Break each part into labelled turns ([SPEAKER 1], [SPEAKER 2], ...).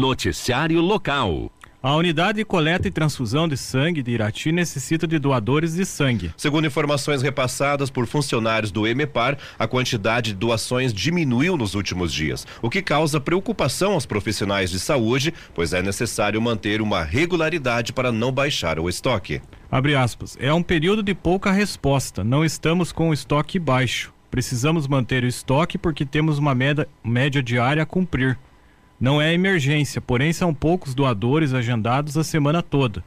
[SPEAKER 1] Noticiário Local.
[SPEAKER 2] A unidade de coleta e transfusão de sangue de Irati necessita de doadores de sangue.
[SPEAKER 3] Segundo informações repassadas por funcionários do EMEPAR, a quantidade de doações diminuiu nos últimos dias, o que causa preocupação aos profissionais de saúde, pois é necessário manter uma regularidade para não baixar o estoque.
[SPEAKER 2] Abre aspas. É um período de pouca resposta. Não estamos com o estoque baixo. Precisamos manter o estoque porque temos uma média, média diária a cumprir. Não é emergência, porém são poucos doadores agendados a semana toda.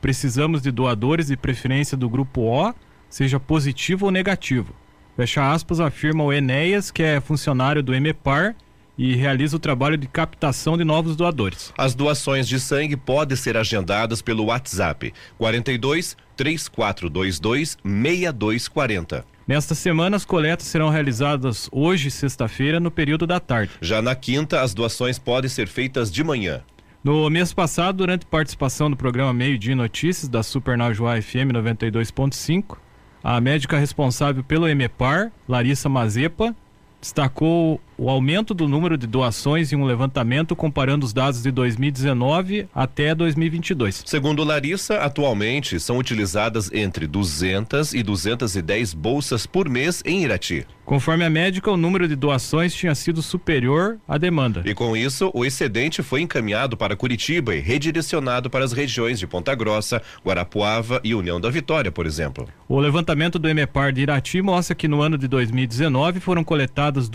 [SPEAKER 2] Precisamos de doadores de preferência do grupo O, seja positivo ou negativo. Fecha aspas, afirma o Enéas, que é funcionário do EMEPAR e realiza o trabalho de captação de novos doadores.
[SPEAKER 3] As doações de sangue podem ser agendadas pelo WhatsApp 42 3422 6240.
[SPEAKER 2] Nesta semana, as coletas serão realizadas hoje, sexta-feira, no período da tarde.
[SPEAKER 3] Já na quinta, as doações podem ser feitas de manhã.
[SPEAKER 2] No mês passado, durante participação no programa Meio Dia Notícias da Super Najuá FM 92.5, a médica responsável pelo EMEPAR, Larissa Mazepa, destacou o aumento do número de doações em um levantamento comparando os dados de 2019 até 2022.
[SPEAKER 3] Segundo Larissa, atualmente são utilizadas entre 200 e 210 bolsas por mês em Irati.
[SPEAKER 2] Conforme a médica, o número de doações tinha sido superior à demanda.
[SPEAKER 3] E com isso, o excedente foi encaminhado para Curitiba e redirecionado para as regiões de Ponta Grossa, Guarapuava e União da Vitória, por exemplo.
[SPEAKER 2] O levantamento do EMEPAR de Irati mostra que no ano de 2019 foram coletadas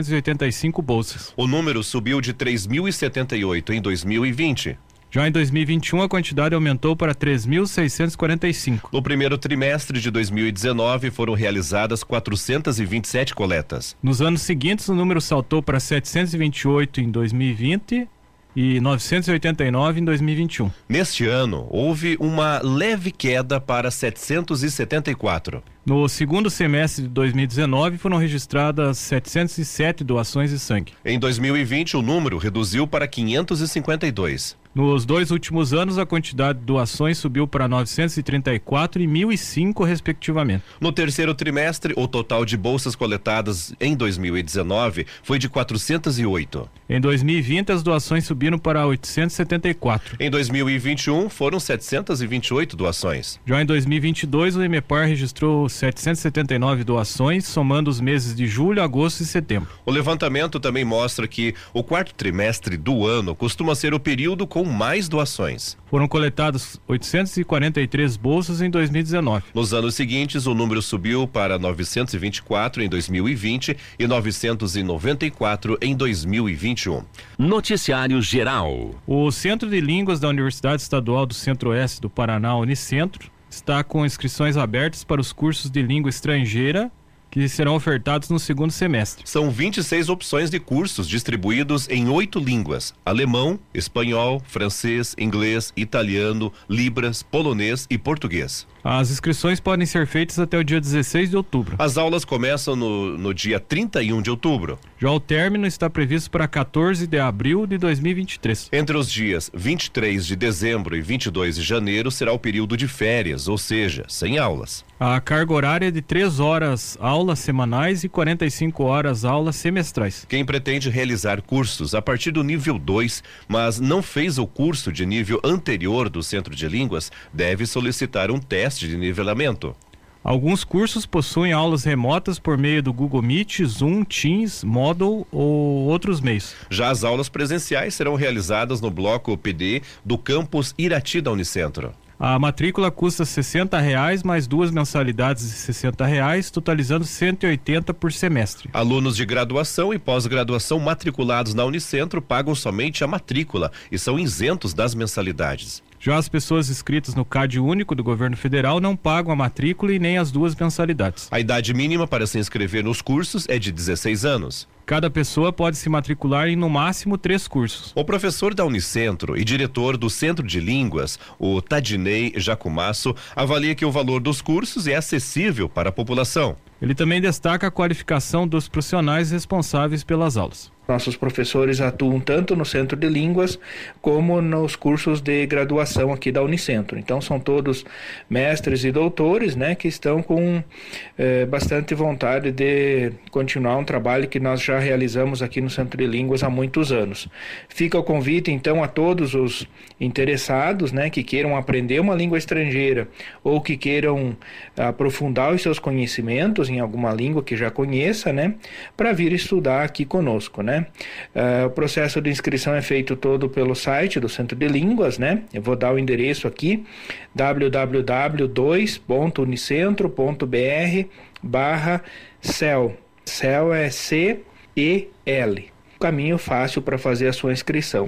[SPEAKER 2] 2.385 bolsas.
[SPEAKER 3] O número subiu de 3.078 em 2020.
[SPEAKER 2] Já em 2021, a quantidade aumentou para 3.645.
[SPEAKER 3] No primeiro trimestre de 2019, foram realizadas 427 coletas.
[SPEAKER 2] Nos anos seguintes, o número saltou para 728 em 2020 e 989 em 2021.
[SPEAKER 3] Neste ano, houve uma leve queda para 774.
[SPEAKER 2] No segundo semestre de 2019, foram registradas 707 doações de sangue.
[SPEAKER 3] Em 2020, o número reduziu para 552.
[SPEAKER 2] Nos dois últimos anos, a quantidade de doações subiu para 934 e 1.005, respectivamente.
[SPEAKER 3] No terceiro trimestre, o total de bolsas coletadas em 2019 foi de 408.
[SPEAKER 2] Em 2020, as doações subiram para 874.
[SPEAKER 3] Em 2021, foram 728 doações.
[SPEAKER 2] Já em 2022, o EMEPAR registrou 779 doações, somando os meses de julho, agosto e setembro.
[SPEAKER 3] O levantamento também mostra que o quarto trimestre do ano costuma ser o período com mais doações.
[SPEAKER 2] Foram coletadas 843 bolsas em 2019.
[SPEAKER 3] Nos anos seguintes, o número subiu para 924 em 2020 e 994 em 2021.
[SPEAKER 1] Noticiário Geral.
[SPEAKER 2] O Centro de Línguas da Universidade Estadual do Centro-Oeste do Paraná, Unicentro, está com inscrições abertas para os cursos de língua estrangeira que serão ofertados no segundo semestre.
[SPEAKER 3] São 26 opções de cursos distribuídos em oito línguas: alemão, espanhol, francês, inglês, italiano, libras, polonês e português.
[SPEAKER 2] As inscrições podem ser feitas até o dia 16 de outubro.
[SPEAKER 3] As aulas começam no, no dia 31 de outubro.
[SPEAKER 2] Já o término está previsto para 14 de abril de 2023.
[SPEAKER 3] Entre os dias 23 de dezembro e 22 de janeiro será o período de férias, ou seja, sem aulas.
[SPEAKER 2] A carga horária é de 3 horas aulas semanais e 45 horas aulas semestrais.
[SPEAKER 3] Quem pretende realizar cursos a partir do nível 2, mas não fez o curso de nível anterior do Centro de Línguas, deve solicitar um teste de nivelamento.
[SPEAKER 2] Alguns cursos possuem aulas remotas por meio do Google Meet, Zoom, Teams, Moodle ou outros meios.
[SPEAKER 3] Já as aulas presenciais serão realizadas no bloco PD do campus Irati da Unicentro.
[SPEAKER 2] A matrícula custa R$ reais mais duas mensalidades de R$ reais, totalizando 180 por semestre.
[SPEAKER 3] Alunos de graduação e pós-graduação matriculados na Unicentro pagam somente a matrícula e são isentos das mensalidades.
[SPEAKER 2] Já as pessoas inscritas no CAD único do governo federal não pagam a matrícula e nem as duas mensalidades.
[SPEAKER 3] A idade mínima para se inscrever nos cursos é de 16 anos.
[SPEAKER 2] Cada pessoa pode se matricular em no máximo três cursos.
[SPEAKER 3] O professor da Unicentro e diretor do Centro de Línguas, o Tadinei Jacumasso, avalia que o valor dos cursos é acessível para a população.
[SPEAKER 2] Ele também destaca a qualificação dos profissionais responsáveis pelas aulas.
[SPEAKER 4] Nossos professores atuam tanto no Centro de Línguas como nos cursos de graduação aqui da Unicentro. Então são todos mestres e doutores, né, que estão com eh, bastante vontade de continuar um trabalho que nós já realizamos aqui no Centro de Línguas há muitos anos. Fica o convite então a todos os interessados, né, que queiram aprender uma língua estrangeira ou que queiram aprofundar os seus conhecimentos em alguma língua que já conheça, né, para vir estudar aqui conosco, né? Uh, o processo de inscrição é feito todo pelo site do Centro de Línguas, né? Eu vou dar o endereço aqui, www.2.unicentro.br barra CEL. CEL é C-E-L. Caminho fácil para fazer a sua inscrição.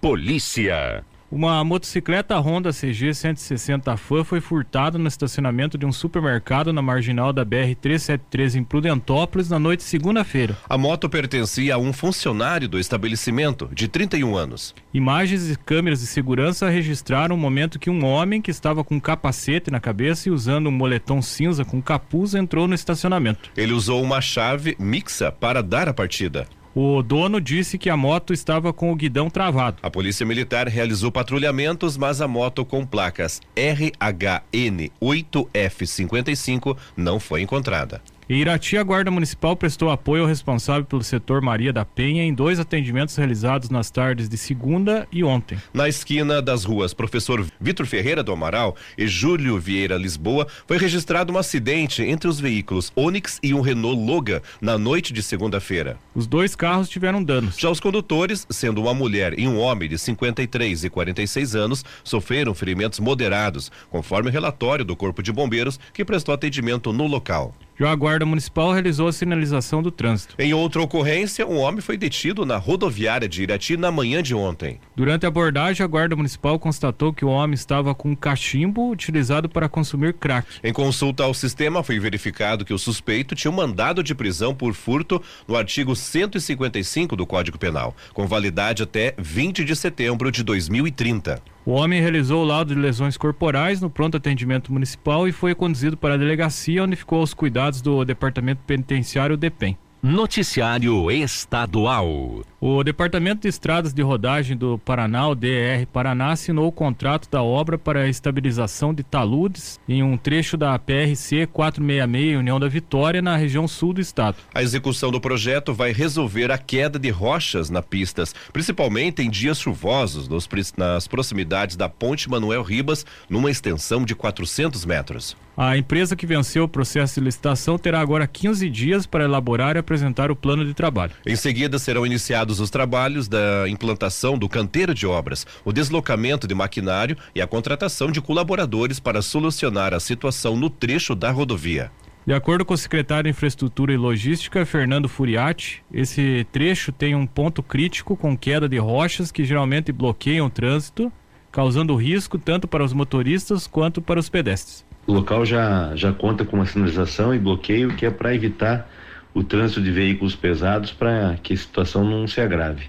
[SPEAKER 1] Polícia.
[SPEAKER 2] Uma motocicleta Honda CG 160 Fan foi furtada no estacionamento de um supermercado na marginal da BR 373 em Prudentópolis na noite de segunda-feira.
[SPEAKER 3] A moto pertencia a um funcionário do estabelecimento, de 31 anos.
[SPEAKER 2] Imagens e câmeras de segurança registraram o momento que um homem que estava com um capacete na cabeça e usando um moletom cinza com capuz entrou no estacionamento.
[SPEAKER 3] Ele usou uma chave mixa para dar a partida.
[SPEAKER 2] O dono disse que a moto estava com o guidão travado.
[SPEAKER 3] A polícia militar realizou patrulhamentos, mas a moto com placas RHN 8F55 não foi encontrada.
[SPEAKER 2] Em Irati, a Guarda Municipal prestou apoio ao responsável pelo setor Maria da Penha em dois atendimentos realizados nas tardes de segunda e ontem.
[SPEAKER 3] Na esquina das ruas Professor Vitor Ferreira do Amaral e Júlio Vieira Lisboa, foi registrado um acidente entre os veículos Onix e um Renault Logan na noite de segunda-feira.
[SPEAKER 2] Os dois carros tiveram danos.
[SPEAKER 3] Já os condutores, sendo uma mulher e um homem de 53 e 46 anos, sofreram ferimentos moderados, conforme o relatório do Corpo de Bombeiros que prestou atendimento no local.
[SPEAKER 2] Já a Guarda Municipal realizou a sinalização do trânsito.
[SPEAKER 3] Em outra ocorrência, um homem foi detido na rodoviária de Irati na manhã de ontem.
[SPEAKER 2] Durante a abordagem, a Guarda Municipal constatou que o homem estava com um cachimbo utilizado para consumir crack.
[SPEAKER 3] Em consulta ao sistema, foi verificado que o suspeito tinha um mandado de prisão por furto no artigo 155 do Código Penal, com validade até 20 de setembro de 2030.
[SPEAKER 2] O homem realizou o laudo de lesões corporais no pronto atendimento municipal e foi conduzido para a delegacia, onde ficou aos cuidados do Departamento Penitenciário DEPEN.
[SPEAKER 1] Noticiário Estadual.
[SPEAKER 2] O Departamento de Estradas de Rodagem do Paraná, o DR Paraná, assinou o contrato da obra para a estabilização de taludes em um trecho da PRC 466 União da Vitória, na região sul do estado.
[SPEAKER 3] A execução do projeto vai resolver a queda de rochas na pistas, principalmente em dias chuvosos, nos, nas proximidades da Ponte Manuel Ribas, numa extensão de 400 metros.
[SPEAKER 2] A empresa que venceu o processo de licitação terá agora 15 dias para elaborar e apresentar o plano de trabalho.
[SPEAKER 3] Em seguida, serão iniciados os trabalhos da implantação do canteiro de obras, o deslocamento de maquinário e a contratação de colaboradores para solucionar a situação no trecho da rodovia.
[SPEAKER 2] De acordo com o secretário de Infraestrutura e Logística, Fernando Furiati, esse trecho tem um ponto crítico com queda de rochas que geralmente bloqueiam o trânsito, causando risco tanto para os motoristas quanto para os pedestres.
[SPEAKER 5] O local já, já conta com uma sinalização e bloqueio que é para evitar o trânsito de veículos pesados para que a situação não se agrave.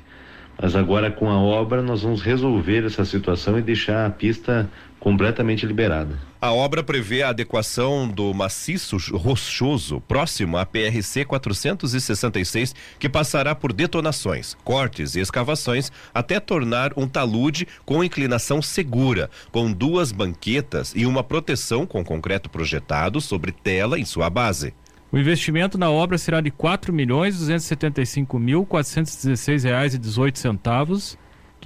[SPEAKER 5] Mas agora com a obra nós vamos resolver essa situação e deixar a pista completamente liberada.
[SPEAKER 3] A obra prevê a adequação do maciço rochoso próximo à PRC 466, que passará por detonações, cortes e escavações até tornar um talude com inclinação segura, com duas banquetas e uma proteção com concreto projetado sobre tela em sua base.
[SPEAKER 2] O investimento na obra será de R$ 4.275.416,18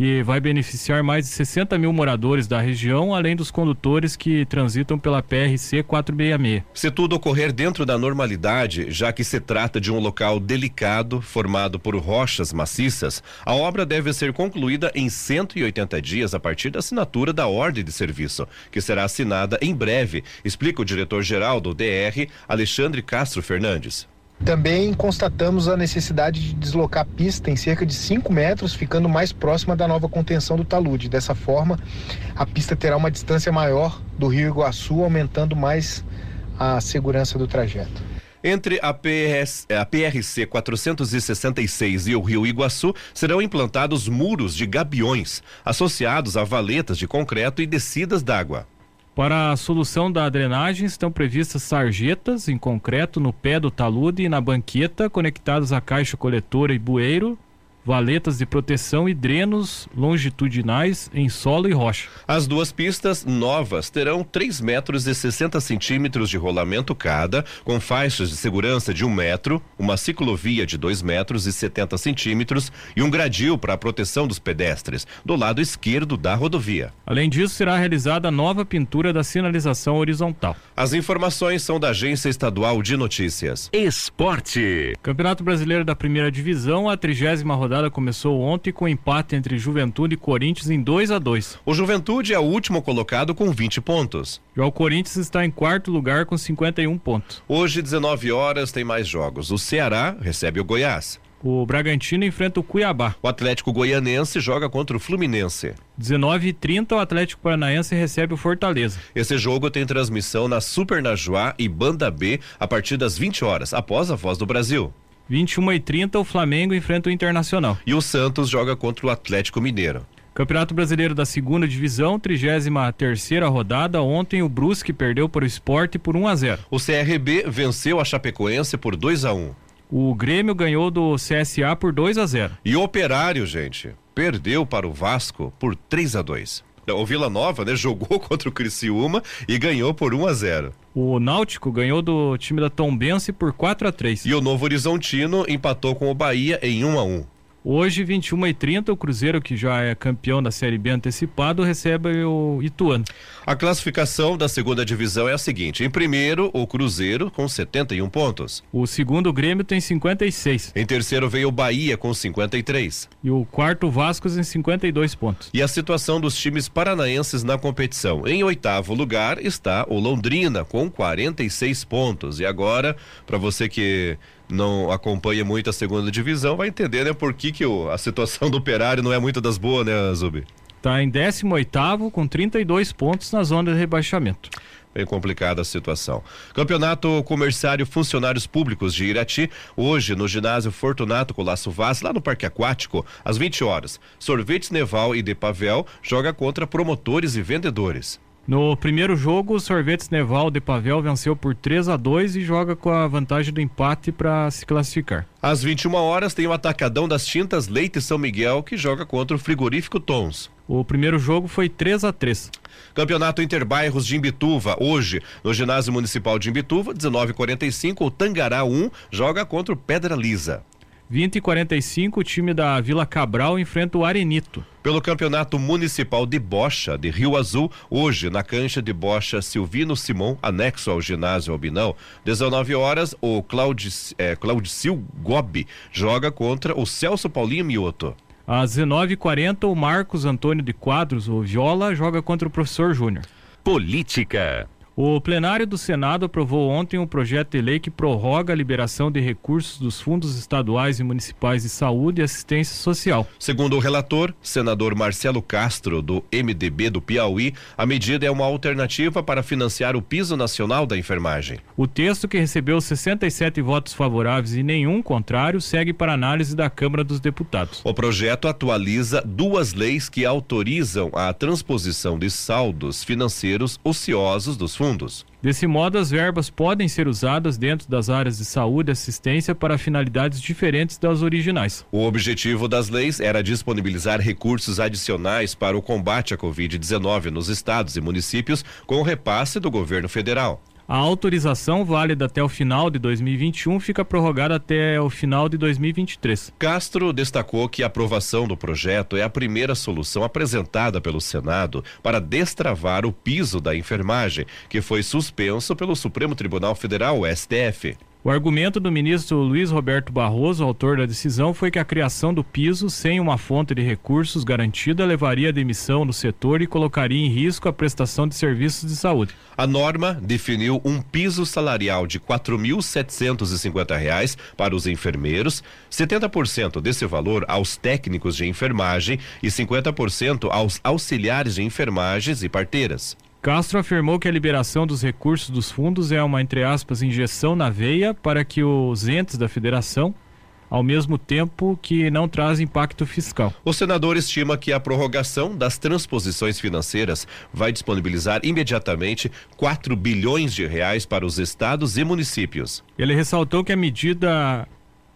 [SPEAKER 2] que vai beneficiar mais de 60 mil moradores da região, além dos condutores que transitam pela PRC 466.
[SPEAKER 3] Se tudo ocorrer dentro da normalidade, já que se trata de um local delicado, formado por rochas maciças, a obra deve ser concluída em 180 dias a partir da assinatura da ordem de serviço, que será assinada em breve, explica o diretor-geral do DR, Alexandre Castro Fernandes.
[SPEAKER 6] Também constatamos a necessidade de deslocar a pista em cerca de 5 metros, ficando mais próxima da nova contenção do talude. Dessa forma, a pista terá uma distância maior do Rio Iguaçu, aumentando mais a segurança do trajeto.
[SPEAKER 3] Entre a, a PRC 466 e o Rio Iguaçu serão implantados muros de gabiões, associados a valetas de concreto e descidas d'água.
[SPEAKER 2] Para a solução da drenagem estão previstas sarjetas em concreto no pé do talude e na banqueta conectadas à caixa coletora e bueiro valetas de proteção e drenos longitudinais em solo e rocha.
[SPEAKER 3] As duas pistas novas terão 3 metros e 60 centímetros de rolamento cada, com faixas de segurança de um metro, uma ciclovia de 2 metros e 70 centímetros e um gradil para a proteção dos pedestres, do lado esquerdo da rodovia.
[SPEAKER 2] Além disso, será realizada a nova pintura da sinalização horizontal.
[SPEAKER 3] As informações são da Agência Estadual de Notícias.
[SPEAKER 1] Esporte.
[SPEAKER 2] Campeonato Brasileiro da Primeira Divisão, a trigésima rodada rodada começou ontem com empate entre Juventude e Corinthians em 2 a 2
[SPEAKER 3] O Juventude é o último colocado com 20 pontos.
[SPEAKER 2] Já o Corinthians está em quarto lugar com 51 pontos.
[SPEAKER 3] Hoje, 19 horas, tem mais jogos. O Ceará recebe o Goiás.
[SPEAKER 2] O Bragantino enfrenta o Cuiabá.
[SPEAKER 3] O Atlético Goianense joga contra o Fluminense.
[SPEAKER 2] 19 e 30 o Atlético Paranaense recebe o Fortaleza.
[SPEAKER 3] Esse jogo tem transmissão na Super Najuá e Banda B a partir das 20 horas, após a Voz do Brasil.
[SPEAKER 2] 21 e 30 o Flamengo enfrenta o Internacional.
[SPEAKER 3] E o Santos joga contra o Atlético Mineiro.
[SPEAKER 2] Campeonato Brasileiro da Segunda Divisão, 33 terceira rodada. Ontem o Brusque perdeu para o Esporte por 1 a 0.
[SPEAKER 3] O CRB venceu a Chapecoense por 2 a 1.
[SPEAKER 2] O Grêmio ganhou do CSA por 2 a 0.
[SPEAKER 3] E o Operário, gente, perdeu para o Vasco por 3 a 2. O Vila Nova, né, jogou contra o Criciúma e ganhou por 1 a 0.
[SPEAKER 2] O Náutico ganhou do time da Tombense por 4 a 3.
[SPEAKER 3] E o Novo Horizontino empatou com o Bahia em 1 a 1.
[SPEAKER 2] Hoje, 21 e 30 o Cruzeiro, que já é campeão da Série B antecipado, recebe o Ituano.
[SPEAKER 3] A classificação da segunda divisão é a seguinte: em primeiro, o Cruzeiro com 71 pontos.
[SPEAKER 2] O segundo, o Grêmio, tem 56.
[SPEAKER 3] Em terceiro, veio o Bahia com 53.
[SPEAKER 2] E o quarto, o Vasco, em 52 pontos.
[SPEAKER 3] E a situação dos times paranaenses na competição. Em oitavo lugar está o Londrina com 46 pontos. E agora, para você que não acompanha muito a segunda divisão, vai entender, né, por que, que o, a situação do operário não é muito das boas, né, Zubi?
[SPEAKER 2] Está em 18 com 32 pontos na zona de rebaixamento.
[SPEAKER 3] Bem complicada a situação. Campeonato Comerciário Funcionários Públicos de Irati, hoje no ginásio Fortunato Colasso Vaz, lá no Parque Aquático, às 20 horas. Sorvetes Neval e De Pavel joga contra promotores e vendedores.
[SPEAKER 2] No primeiro jogo, o Sorvetes Neval de Pavel venceu por 3 a 2 e joga com a vantagem do empate para se classificar.
[SPEAKER 3] Às 21 horas tem o Atacadão das Tintas Leite São Miguel que joga contra o Frigorífico Tons.
[SPEAKER 2] O primeiro jogo foi 3 a 3
[SPEAKER 3] Campeonato Interbairros de Imbituva, hoje, no Ginásio Municipal de Imbituva, 19:45, o Tangará 1 joga contra o Pedra Lisa.
[SPEAKER 2] 20 e 45 o time da Vila Cabral enfrenta o Arenito.
[SPEAKER 3] Pelo Campeonato Municipal de Bocha, de Rio Azul, hoje na cancha de Bocha Silvino Simão, anexo ao ginásio Albinão, 19 horas, o Claudic, é, Claudicil Gobi joga contra o Celso Paulinho Mioto.
[SPEAKER 2] Às 19h40, o Marcos Antônio de Quadros, o Viola, joga contra o professor Júnior.
[SPEAKER 1] Política.
[SPEAKER 2] O plenário do Senado aprovou ontem um projeto de lei que prorroga a liberação de recursos dos fundos estaduais e municipais de saúde e assistência social.
[SPEAKER 3] Segundo o relator, senador Marcelo Castro, do MDB do Piauí, a medida é uma alternativa para financiar o piso nacional da enfermagem.
[SPEAKER 2] O texto, que recebeu 67 votos favoráveis e nenhum contrário, segue para análise da Câmara dos Deputados.
[SPEAKER 3] O projeto atualiza duas leis que autorizam a transposição de saldos financeiros ociosos dos fundos.
[SPEAKER 2] Desse modo, as verbas podem ser usadas dentro das áreas de saúde e assistência para finalidades diferentes das originais.
[SPEAKER 3] O objetivo das leis era disponibilizar recursos adicionais para o combate à Covid-19 nos estados e municípios com o repasse do governo federal.
[SPEAKER 2] A autorização válida até o final de 2021 fica prorrogada até o final de 2023.
[SPEAKER 3] Castro destacou que a aprovação do projeto é a primeira solução apresentada pelo Senado para destravar o piso da enfermagem, que foi suspenso pelo Supremo Tribunal Federal, STF.
[SPEAKER 2] O argumento do ministro Luiz Roberto Barroso, autor da decisão, foi que a criação do piso sem uma fonte de recursos garantida levaria à demissão no setor e colocaria em risco a prestação de serviços de saúde.
[SPEAKER 3] A norma definiu um piso salarial de R$ 4.750 para os enfermeiros, 70% desse valor aos técnicos de enfermagem e 50% aos auxiliares de enfermagens e parteiras.
[SPEAKER 2] Castro afirmou que a liberação dos recursos dos fundos é uma, entre aspas, injeção na veia para que os entes da federação ao mesmo tempo que não traz impacto fiscal.
[SPEAKER 3] O senador estima que a prorrogação das transposições financeiras vai disponibilizar imediatamente 4 bilhões de reais para os estados e municípios.
[SPEAKER 2] Ele ressaltou que a medida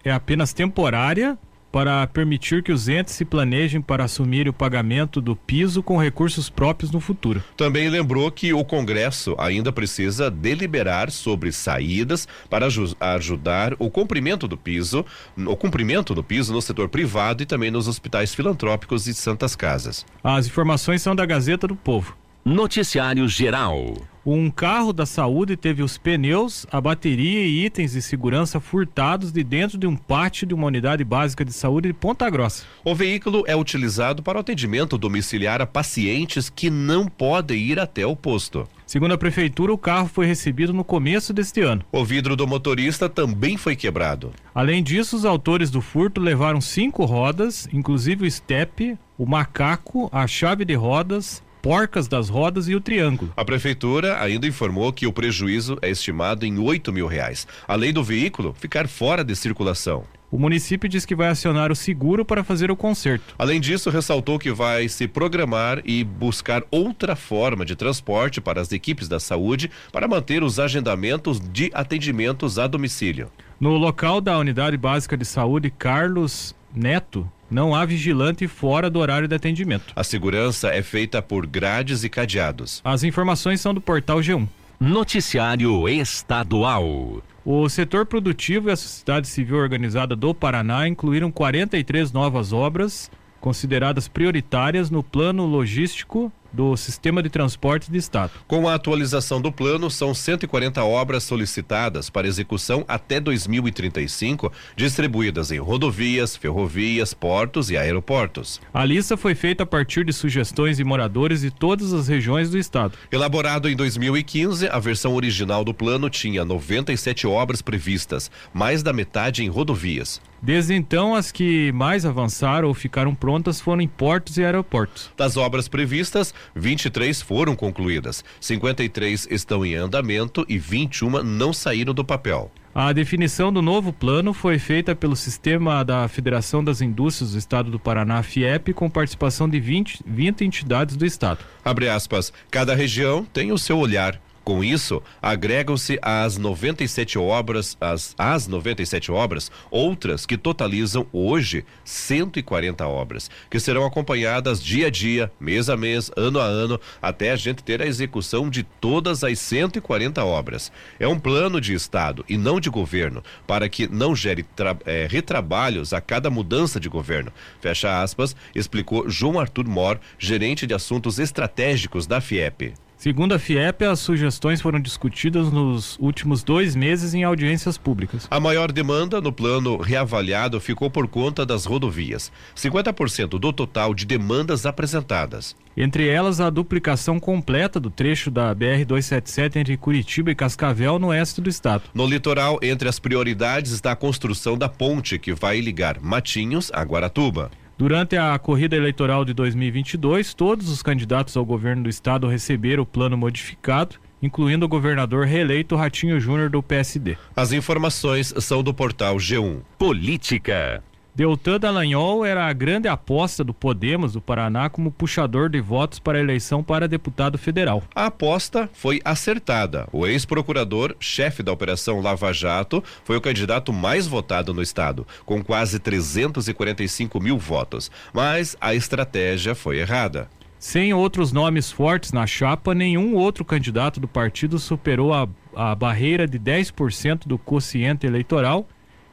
[SPEAKER 2] é apenas temporária para permitir que os entes se planejem para assumir o pagamento do piso com recursos próprios no futuro.
[SPEAKER 3] Também lembrou que o Congresso ainda precisa deliberar sobre saídas para ajudar o cumprimento do piso, o cumprimento do piso no setor privado e também nos hospitais filantrópicos e santas casas.
[SPEAKER 2] As informações são da Gazeta do Povo.
[SPEAKER 1] Noticiário Geral.
[SPEAKER 2] Um carro da saúde teve os pneus, a bateria e itens de segurança furtados de dentro de um pátio de uma unidade básica de saúde de Ponta Grossa.
[SPEAKER 3] O veículo é utilizado para o atendimento domiciliar a pacientes que não podem ir até o posto.
[SPEAKER 2] Segundo a prefeitura, o carro foi recebido no começo deste ano.
[SPEAKER 3] O vidro do motorista também foi quebrado.
[SPEAKER 2] Além disso, os autores do furto levaram cinco rodas, inclusive o estepe, o macaco, a chave de rodas, porcas das rodas e o triângulo.
[SPEAKER 3] A prefeitura ainda informou que o prejuízo é estimado em 8 mil reais, além do veículo ficar fora de circulação.
[SPEAKER 2] O município diz que vai acionar o seguro para fazer o conserto.
[SPEAKER 3] Além disso, ressaltou que vai se programar e buscar outra forma de transporte para as equipes da saúde para manter os agendamentos de atendimentos a domicílio.
[SPEAKER 2] No local da Unidade Básica de Saúde Carlos Neto, não há vigilante fora do horário de atendimento.
[SPEAKER 3] A segurança é feita por grades e cadeados.
[SPEAKER 2] As informações são do portal G1.
[SPEAKER 1] Noticiário Estadual.
[SPEAKER 2] O setor produtivo e a sociedade civil organizada do Paraná incluíram 43 novas obras consideradas prioritárias no plano logístico do Sistema de Transporte de Estado.
[SPEAKER 3] Com a atualização do plano, são 140 obras solicitadas para execução até 2035, distribuídas em rodovias, ferrovias, portos e aeroportos.
[SPEAKER 2] A lista foi feita a partir de sugestões de moradores de todas as regiões do estado.
[SPEAKER 3] Elaborado em 2015, a versão original do plano tinha 97 obras previstas, mais da metade em rodovias.
[SPEAKER 2] Desde então, as que mais avançaram ou ficaram prontas foram em portos e aeroportos.
[SPEAKER 3] Das obras previstas, 23 foram concluídas, 53 estão em andamento e 21 não saíram do papel.
[SPEAKER 2] A definição do novo plano foi feita pelo sistema da Federação das Indústrias do Estado do Paraná, FIEP, com participação de 20, 20 entidades do Estado.
[SPEAKER 3] Abre aspas, cada região tem o seu olhar, com isso, agregam-se às 97 obras, as às 97 obras, outras que totalizam hoje 140 obras, que serão acompanhadas dia a dia, mês a mês, ano a ano, até a gente ter a execução de todas as 140 obras. É um plano de Estado e não de governo, para que não gere é, retrabalhos a cada mudança de governo. Fecha aspas, explicou João Arthur Mor, gerente de assuntos estratégicos da FIEP.
[SPEAKER 2] Segundo a FIEP, as sugestões foram discutidas nos últimos dois meses em audiências públicas.
[SPEAKER 3] A maior demanda no plano reavaliado ficou por conta das rodovias, 50% do total de demandas apresentadas.
[SPEAKER 2] Entre elas, a duplicação completa do trecho da BR-277 entre Curitiba e Cascavel, no oeste do estado.
[SPEAKER 3] No litoral, entre as prioridades está a construção da ponte que vai ligar Matinhos a Guaratuba.
[SPEAKER 2] Durante a corrida eleitoral de 2022, todos os candidatos ao governo do estado receberam o plano modificado, incluindo o governador reeleito Ratinho Júnior do PSD.
[SPEAKER 3] As informações são do portal G1.
[SPEAKER 1] Política.
[SPEAKER 2] Deltan Dallagnol era a grande aposta do Podemos do Paraná como puxador de votos para a eleição para deputado federal.
[SPEAKER 3] A aposta foi acertada. O ex-procurador, chefe da Operação Lava Jato, foi o candidato mais votado no estado, com quase 345 mil votos. Mas a estratégia foi errada.
[SPEAKER 2] Sem outros nomes fortes na chapa, nenhum outro candidato do partido superou a, a barreira de 10% do quociente eleitoral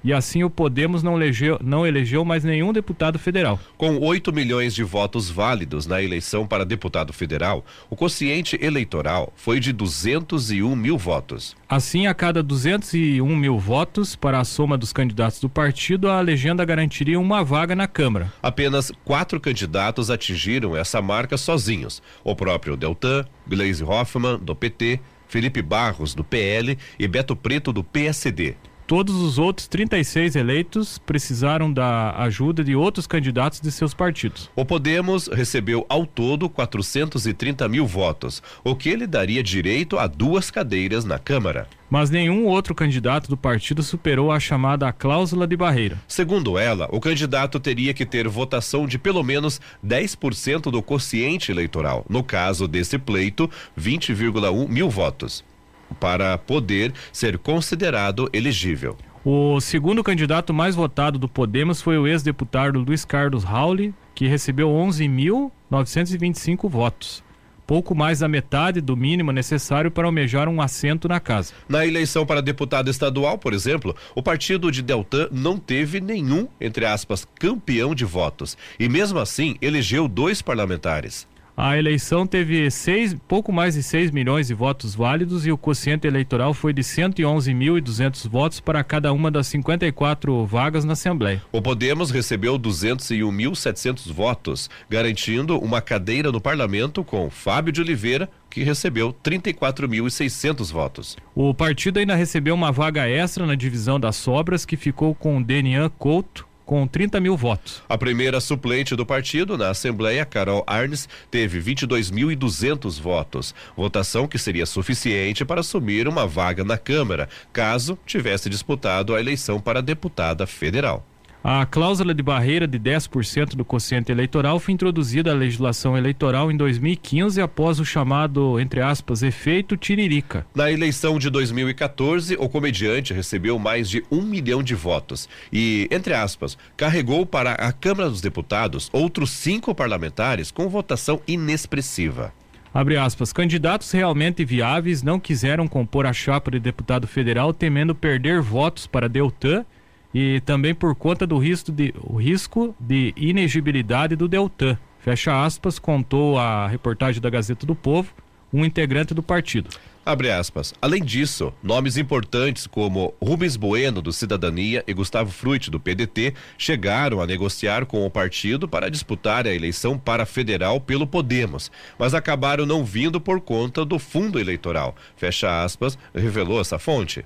[SPEAKER 2] e assim o Podemos não elegeu, não elegeu mais nenhum deputado federal.
[SPEAKER 3] Com 8 milhões de votos válidos na eleição para deputado federal, o quociente eleitoral foi de 201 mil votos.
[SPEAKER 2] Assim, a cada 201 mil votos para a soma dos candidatos do partido, a legenda garantiria uma vaga na Câmara.
[SPEAKER 3] Apenas quatro candidatos atingiram essa marca sozinhos: o próprio Deltan, Blaise Hoffmann, do PT, Felipe Barros, do PL e Beto Preto, do PSD.
[SPEAKER 2] Todos os outros 36 eleitos precisaram da ajuda de outros candidatos de seus partidos.
[SPEAKER 3] O Podemos recebeu ao todo 430 mil votos, o que lhe daria direito a duas cadeiras na Câmara.
[SPEAKER 2] Mas nenhum outro candidato do partido superou a chamada cláusula de barreira.
[SPEAKER 3] Segundo ela, o candidato teria que ter votação de pelo menos 10% do quociente eleitoral. No caso desse pleito, 20,1 mil votos para poder ser considerado elegível.
[SPEAKER 2] O segundo candidato mais votado do Podemos foi o ex-deputado Luiz Carlos Rauli, que recebeu 11.925 votos. Pouco mais da metade do mínimo necessário para almejar um assento na casa.
[SPEAKER 3] Na eleição para deputado estadual, por exemplo, o partido de Deltan não teve nenhum, entre aspas, campeão de votos. E mesmo assim, elegeu dois parlamentares.
[SPEAKER 2] A eleição teve seis, pouco mais de 6 milhões de votos válidos e o quociente eleitoral foi de 111.200 votos para cada uma das 54 vagas na Assembleia.
[SPEAKER 3] O Podemos recebeu 201.700 votos, garantindo uma cadeira no parlamento com Fábio de Oliveira, que recebeu 34.600 votos.
[SPEAKER 2] O partido ainda recebeu uma vaga extra na divisão das sobras, que ficou com Denian Couto, com 30 mil votos.
[SPEAKER 3] A primeira suplente do partido na Assembleia, Carol Arnes, teve 22.200 votos. Votação que seria suficiente para assumir uma vaga na Câmara, caso tivesse disputado a eleição para deputada federal.
[SPEAKER 2] A cláusula de barreira de 10% do quociente eleitoral foi introduzida à legislação eleitoral em 2015 após o chamado, entre aspas, efeito Tiririca.
[SPEAKER 3] Na eleição de 2014, o comediante recebeu mais de um milhão de votos e, entre aspas, carregou para a Câmara dos Deputados outros cinco parlamentares com votação inexpressiva.
[SPEAKER 2] Abre aspas, candidatos realmente viáveis não quiseram compor a chapa de deputado federal temendo perder votos para Deltan e também por conta do risco de, risco de inegibilidade do Deltan. Fecha aspas, contou a reportagem da Gazeta do Povo, um integrante do partido.
[SPEAKER 3] Abre aspas. Além disso, nomes importantes como Rubens Bueno, do Cidadania, e Gustavo Fruit, do PDT, chegaram a negociar com o partido para disputar a eleição para federal pelo Podemos, mas acabaram não vindo por conta do fundo eleitoral. Fecha aspas, revelou essa fonte.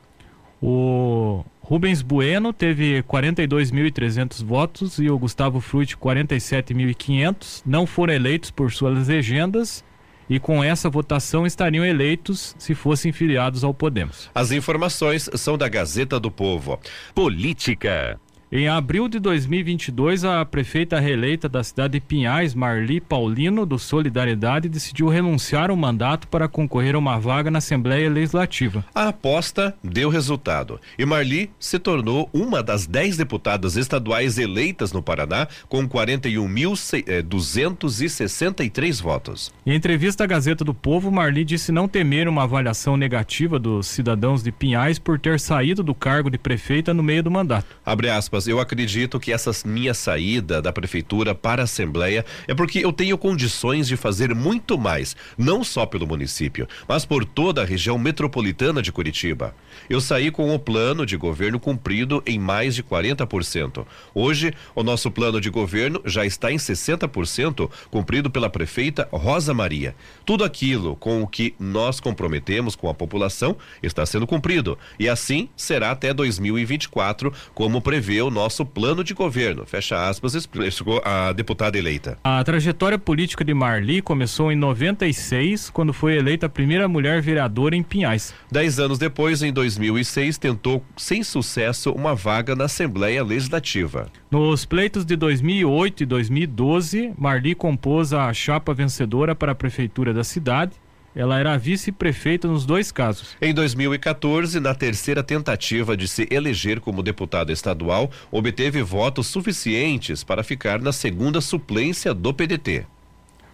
[SPEAKER 2] O Rubens Bueno teve 42.300 votos e o Gustavo Frutti 47.500. Não foram eleitos por suas legendas e com essa votação estariam eleitos se fossem filiados ao Podemos.
[SPEAKER 3] As informações são da Gazeta do Povo.
[SPEAKER 1] Política.
[SPEAKER 2] Em abril de 2022, a prefeita reeleita da cidade de Pinhais, Marli Paulino, do Solidariedade, decidiu renunciar ao mandato para concorrer a uma vaga na Assembleia Legislativa.
[SPEAKER 3] A aposta deu resultado e Marli se tornou uma das dez deputadas estaduais eleitas no Paraná com 41.263 votos.
[SPEAKER 2] Em entrevista à Gazeta do Povo, Marli disse não temer uma avaliação negativa dos cidadãos de Pinhais por ter saído do cargo de prefeita no meio do mandato.
[SPEAKER 3] Abre aspas aspas, eu acredito que essa minha saída da prefeitura para a Assembleia é porque eu tenho condições de fazer muito mais, não só pelo município, mas por toda a região metropolitana de Curitiba. Eu saí com o plano de governo cumprido em mais de 40%. Hoje, o nosso plano de governo já está em 60% cumprido pela prefeita Rosa Maria. Tudo aquilo com o que nós comprometemos com a população está sendo cumprido e assim será até 2024, como prevê o nosso plano de governo. Fecha aspas, explicou a deputada eleita.
[SPEAKER 2] A trajetória política de Marli começou em 96, quando foi eleita a primeira mulher vereadora em Pinhais.
[SPEAKER 3] Dez anos depois, em 2006, tentou sem sucesso uma vaga na Assembleia Legislativa.
[SPEAKER 2] Nos pleitos de 2008 e 2012, Marli compôs a chapa vencedora para a prefeitura da cidade ela era vice-prefeita nos dois casos.
[SPEAKER 3] Em 2014, na terceira tentativa de se eleger como deputado estadual, obteve votos suficientes para ficar na segunda suplência do PDT.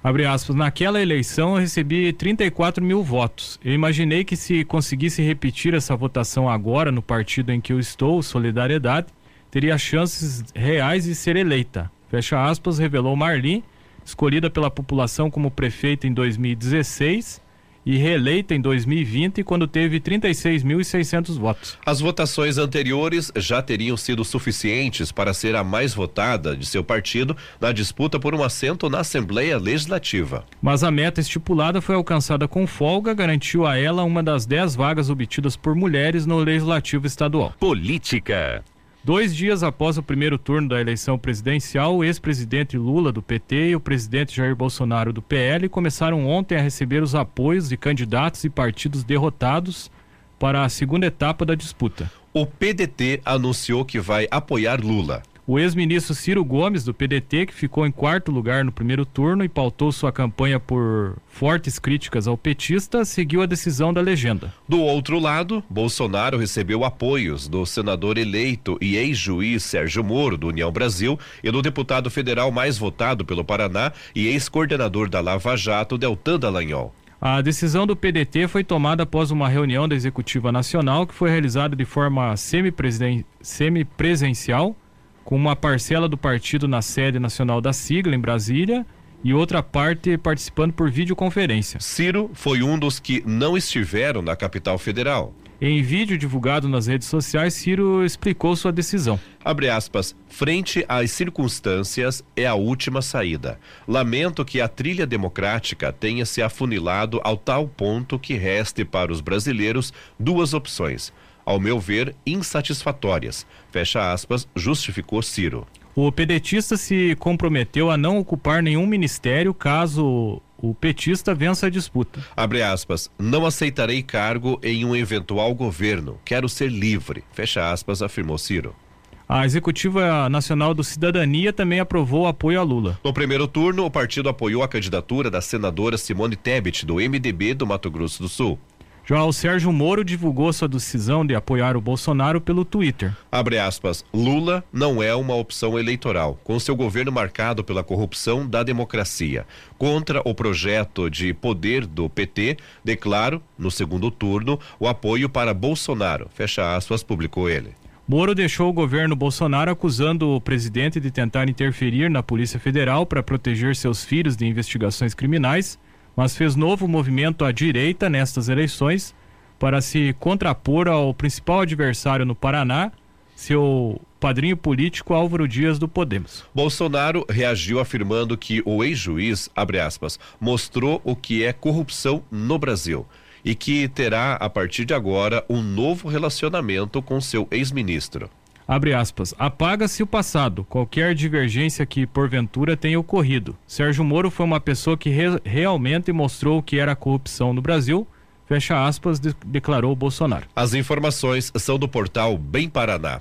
[SPEAKER 2] Abre aspas, naquela eleição eu recebi 34 mil votos. Eu imaginei que se conseguisse repetir essa votação agora no partido em que eu estou, Solidariedade, teria chances reais de ser eleita. Fecha aspas, revelou Marli, escolhida pela população como prefeita em 2016 e reeleita em 2020, quando teve 36.600 votos.
[SPEAKER 3] As votações anteriores já teriam sido suficientes para ser a mais votada de seu partido na disputa por um assento na Assembleia Legislativa.
[SPEAKER 2] Mas a meta estipulada foi alcançada com folga, garantiu a ela uma das dez vagas obtidas por mulheres no Legislativo Estadual.
[SPEAKER 1] Política.
[SPEAKER 2] Dois dias após o primeiro turno da eleição presidencial, o ex-presidente Lula do PT e o presidente Jair Bolsonaro do PL começaram ontem a receber os apoios de candidatos e partidos derrotados para a segunda etapa da disputa.
[SPEAKER 3] O PDT anunciou que vai apoiar Lula.
[SPEAKER 2] O ex-ministro Ciro Gomes, do PDT, que ficou em quarto lugar no primeiro turno e pautou sua campanha por fortes críticas ao petista, seguiu a decisão da legenda.
[SPEAKER 3] Do outro lado, Bolsonaro recebeu apoios do senador eleito e ex-juiz Sérgio Moro, do União Brasil, e do deputado federal mais votado pelo Paraná e ex-coordenador da Lava Jato, Deltan Dallagnol.
[SPEAKER 2] A decisão do PDT foi tomada após uma reunião da Executiva Nacional que foi realizada de forma semipresencial com uma parcela do partido na sede nacional da sigla, em Brasília, e outra parte participando por videoconferência.
[SPEAKER 3] Ciro foi um dos que não estiveram na capital federal.
[SPEAKER 2] Em vídeo divulgado nas redes sociais, Ciro explicou sua decisão.
[SPEAKER 3] Abre aspas, frente às circunstâncias é a última saída. Lamento que a trilha democrática tenha se afunilado ao tal ponto que reste para os brasileiros duas opções ao meu ver, insatisfatórias. Fecha aspas, justificou Ciro.
[SPEAKER 2] O pedetista se comprometeu a não ocupar nenhum ministério caso o petista vença a disputa.
[SPEAKER 3] Abre aspas, não aceitarei cargo em um eventual governo. Quero ser livre. Fecha aspas, afirmou Ciro.
[SPEAKER 2] A Executiva Nacional do Cidadania também aprovou o apoio a Lula.
[SPEAKER 3] No primeiro turno, o partido apoiou a candidatura da senadora Simone Tebet, do MDB do Mato Grosso do Sul.
[SPEAKER 2] Já o Sérgio Moro divulgou sua decisão de apoiar o Bolsonaro pelo Twitter.
[SPEAKER 3] Abre aspas. Lula não é uma opção eleitoral, com seu governo marcado pela corrupção da democracia. Contra o projeto de poder do PT, declaro, no segundo turno, o apoio para Bolsonaro. Fecha aspas, publicou ele.
[SPEAKER 2] Moro deixou o governo Bolsonaro acusando o presidente de tentar interferir na Polícia Federal para proteger seus filhos de investigações criminais mas fez novo movimento à direita nestas eleições para se contrapor ao principal adversário no Paraná, seu padrinho político Álvaro Dias do Podemos.
[SPEAKER 3] Bolsonaro reagiu afirmando que o ex-juiz, abre aspas, mostrou o que é corrupção no Brasil e que terá, a partir de agora, um novo relacionamento com seu ex-ministro.
[SPEAKER 2] Abre aspas. Apaga-se o passado, qualquer divergência que porventura tenha ocorrido. Sérgio Moro foi uma pessoa que re realmente mostrou o que era a corrupção no Brasil. Fecha aspas, de declarou Bolsonaro.
[SPEAKER 3] As informações são do portal Bem Paraná.